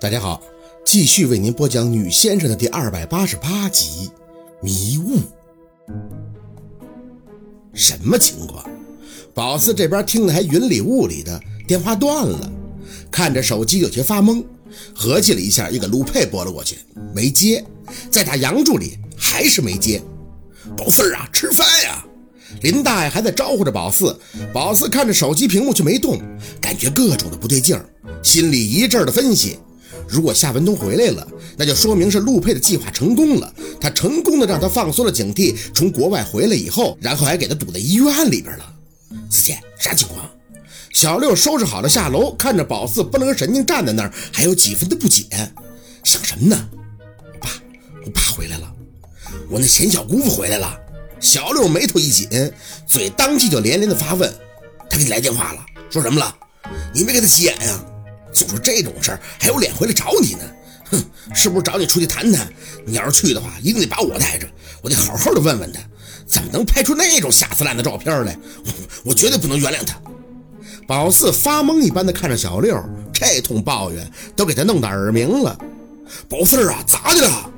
大家好，继续为您播讲女先生的第二百八十八集《迷雾》。什么情况？宝四这边听得还云里雾里的，电话断了，看着手机有些发懵，合计了一下，一个陆佩拨了过去，没接，再打杨助理还是没接。宝四啊，吃饭呀！林大爷还在招呼着宝四，宝四看着手机屏幕却没动，感觉各种的不对劲儿，心里一阵的分析。如果夏文东回来了，那就说明是陆佩的计划成功了。他成功的让他放松了警惕，从国外回来以后，然后还给他堵在医院里边了。四姐，啥情况？小六收拾好了下楼，看着宝四不能神经站在那儿，还有几分的不解。想什么呢？爸，我爸回来了，我那贤小姑父回来了。小六眉头一紧，嘴当即就连连的发问：“他给你来电话了？说什么了？你没给他急眼呀？”做出这种事儿还有脸回来找你呢？哼，是不是找你出去谈谈？你要是去的话，一定得把我带着，我得好好的问问他，怎么能拍出那种下三滥的照片来？我绝对不能原谅他。宝四发懵一般的看着小六，这通抱怨都给他弄得耳鸣了。宝四啊，咋的了？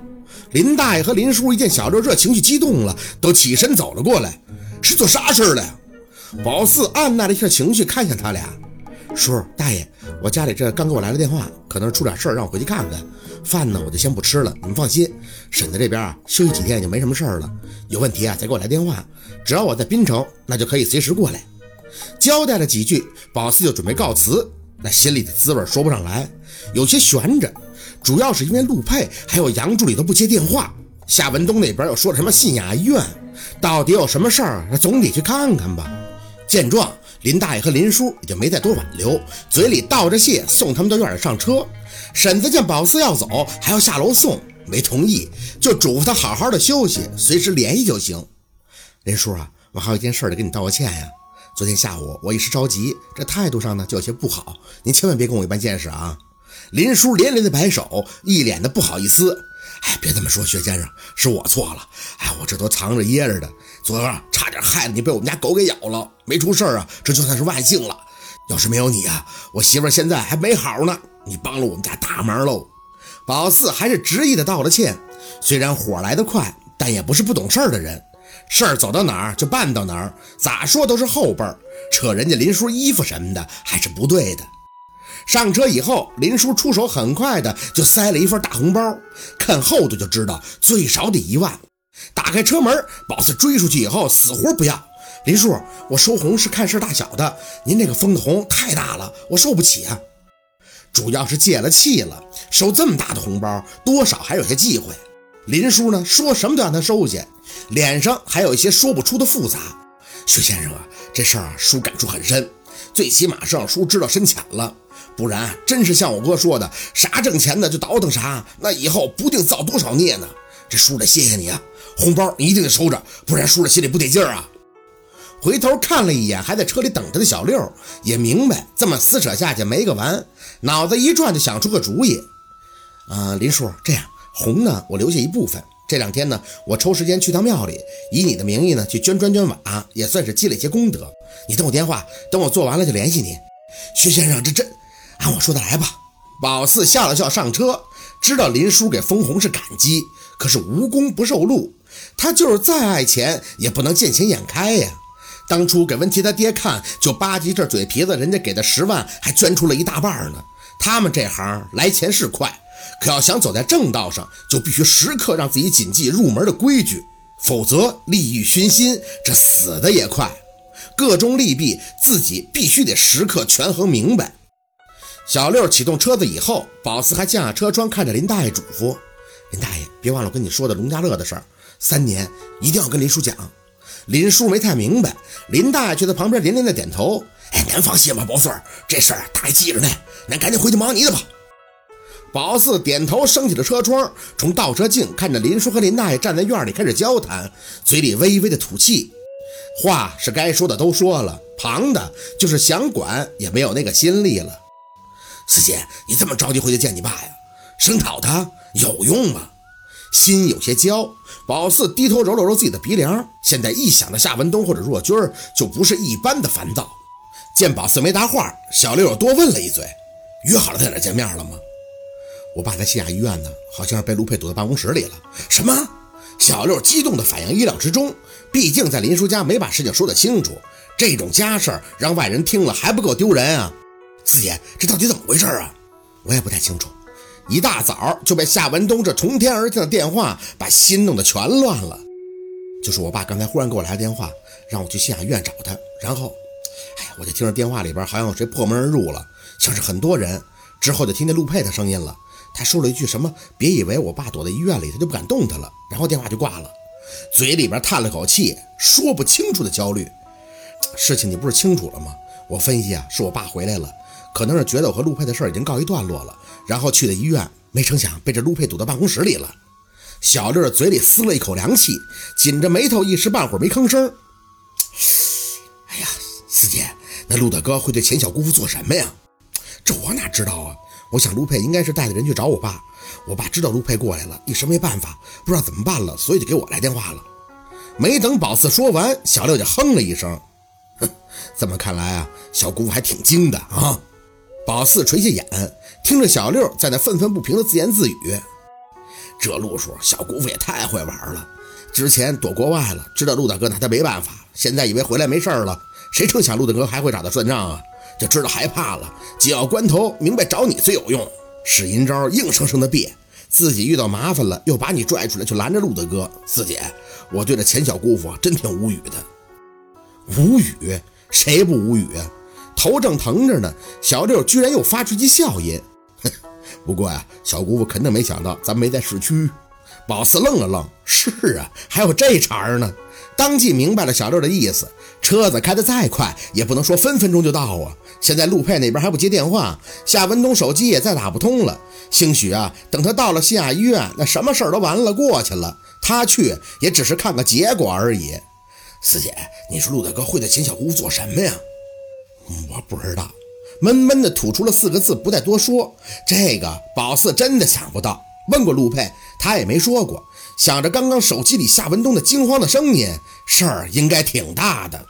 林大爷和林叔一见小六这情绪激动了，都起身走了过来。是做啥事了？宝四按捺了一下情绪，看向他俩。叔，大爷，我家里这刚给我来了电话，可能是出点事儿，让我回去看看。饭呢，我就先不吃了。你们放心，婶子这边啊，休息几天也就没什么事儿了。有问题啊，再给我来电话。只要我在滨城，那就可以随时过来。交代了几句，宝四就准备告辞。那心里的滋味说不上来，有些悬着。主要是因为陆佩还有杨助理都不接电话，夏文东那边又说了什么信雅医院，到底有什么事儿？总得去看看吧。见状。林大爷和林叔也就没再多挽留，嘴里道着谢，送他们到院里上车。婶子见宝四要走，还要下楼送，没同意，就嘱咐他好好的休息，随时联系就行。林叔啊，我还有一件事得跟你道个歉呀。昨天下午我一时着急，这态度上呢就有些不好，您千万别跟我一般见识啊。林叔连连的摆手，一脸的不好意思。哎，别这么说，薛先生，是我错了。哎，我这都藏着掖着的，昨儿差点害得你被我们家狗给咬了，没出事啊，这就算是万幸了。要是没有你啊，我媳妇现在还没好呢。你帮了我们家大忙喽。宝四还是执意的道了歉，虽然火来得快，但也不是不懂事儿的人，事儿走到哪儿就办到哪儿，咋说都是后辈儿，扯人家林叔衣服什么的还是不对的。上车以后，林叔出手很快的就塞了一份大红包，看厚度就知道最少得一万。打开车门，宝子追出去以后死活不要。林叔，我收红是看事大小的，您这个封的红太大了，我受不起啊。主要是借了气了，收这么大的红包，多少还有些忌讳。林叔呢，说什么都让他收下，脸上还有一些说不出的复杂。薛先生啊，这事儿啊，叔感触很深，最起码是让叔知道深浅了。不然，真是像我哥说的，啥挣钱的就倒腾啥，那以后不定造多少孽呢。这叔得谢谢你啊，红包你一定得收着，不然叔的心里不得劲儿啊。回头看了一眼还在车里等着的小六，也明白这么撕扯下去没个完，脑子一转就想出个主意。啊，林叔，这样红呢，我留下一部分。这两天呢，我抽时间去趟庙里，以你的名义呢去捐砖捐瓦，也算是积累些功德。你等我电话，等我做完了就联系你。徐先生，这这。按我说的来吧。宝四笑了笑，上车，知道林叔给封红是感激，可是无功不受禄，他就是再爱钱，也不能见钱眼开呀。当初给文琪他爹看，就吧唧这嘴皮子，人家给的十万还捐出了一大半呢。他们这行来钱是快，可要想走在正道上，就必须时刻让自己谨记入门的规矩，否则利欲熏心，这死的也快。各种利弊，自己必须得时刻权衡明白。小六启动车子以后，宝四还降下车窗，看着林大爷嘱咐：“林大爷，别忘了跟你说的农家乐的事儿，三年一定要跟林叔讲。”林叔没太明白，林大爷却在旁边连连的点头：“哎，您放心吧，宝四，这事儿大爷记着呢，您赶紧回去忙你的吧。”宝四点头，升起了车窗，从倒车镜看着林叔和林大爷站在院里开始交谈，嘴里微微的吐气。话是该说的都说了，旁的就是想管也没有那个心力了。四姐，你这么着急回去见你爸呀？声讨他有用吗？心有些焦。宝四低头揉了揉自己的鼻梁，现在一想到夏文东或者若君，就不是一般的烦躁。见宝四没答话，小六又多问了一嘴：“约好了在哪见面了吗？”我爸在县医院呢，好像是被卢佩堵在办公室里了。什么？小六激动的反应意料之中，毕竟在林叔家没把事情说得清楚，这种家事让外人听了还不够丢人啊！四姐，这到底怎么回事啊？我也不太清楚。一大早就被夏文东这从天而降的电话把心弄得全乱了。就是我爸刚才忽然给我来电话，让我去县医院找他，然后，哎呀，我就听着电话里边好像有谁破门而入了，像是很多人。之后就听见陆佩的声音了，他说了一句什么：“别以为我爸躲在医院里，他就不敢动他了。”然后电话就挂了，嘴里边叹了口气，说不清楚的焦虑。事情你不是清楚了吗？我分析啊，是我爸回来了，可能是觉得我和陆佩的事已经告一段落了，然后去了医院，没成想被这陆佩堵到办公室里了。小六嘴里撕了一口凉气，紧着眉头，一时半会儿没吭声。哎呀，四姐，那陆大哥会对钱小姑父做什么呀？这我哪知道啊！我想陆佩应该是带着人去找我爸，我爸知道陆佩过来了，一时没办法，不知道怎么办了，所以就给我来电话了。没等宝四说完，小六就哼了一声，哼，这么看来啊，小姑父还挺精的啊。宝四垂下眼，听着小六在那愤愤不平的自言自语。这路数，小姑父也太会玩了。之前躲国外了，知道陆大哥拿他没办法，现在以为回来没事了，谁成想陆大哥还会找他算账啊？就知道害怕了，紧要关头明白找你最有用，使阴招硬生生的别，自己遇到麻烦了又把你拽出来去拦着陆大哥。四姐，我对这钱小姑父真挺无语的。无语？谁不无语？头正疼着呢，小六居然又发出一笑音。不过呀，小姑父肯定没想到咱没在市区。宝四愣了愣，是啊，还有这茬呢。当即明白了小六的意思，车子开得再快，也不能说分分钟就到啊。现在陆佩那边还不接电话，夏文东手机也再打不通了。兴许啊，等他到了县医院，那什么事儿都完了，过去了。他去也只是看个结果而已。四姐，你说陆大哥会对秦小姑做什么呀？我不知道，闷闷的吐出了四个字，不再多说。这个宝四真的想不到。问过陆佩，他也没说过。想着刚刚手机里夏文东的惊慌的声音，事儿应该挺大的。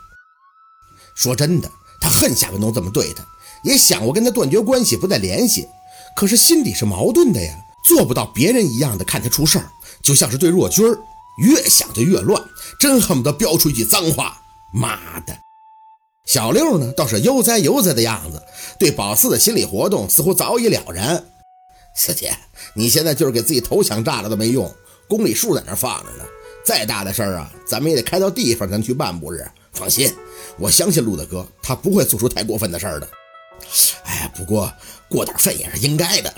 说真的，他恨夏文东这么对他，也想过跟他断绝关系，不再联系。可是心底是矛盾的呀，做不到别人一样的看他出事儿，就像是对若君儿，越想就越乱，真恨不得飙出一句脏话：“妈的！”小六呢，倒是悠哉悠哉的样子，对宝四的心理活动似乎早已了然。四姐，你现在就是给自己头想炸了都没用。公里数在那放着呢，再大的事儿啊，咱们也得开到地方咱去办不是？放心，我相信陆大哥，他不会做出太过分的事儿的。哎呀，不过过点分也是应该的。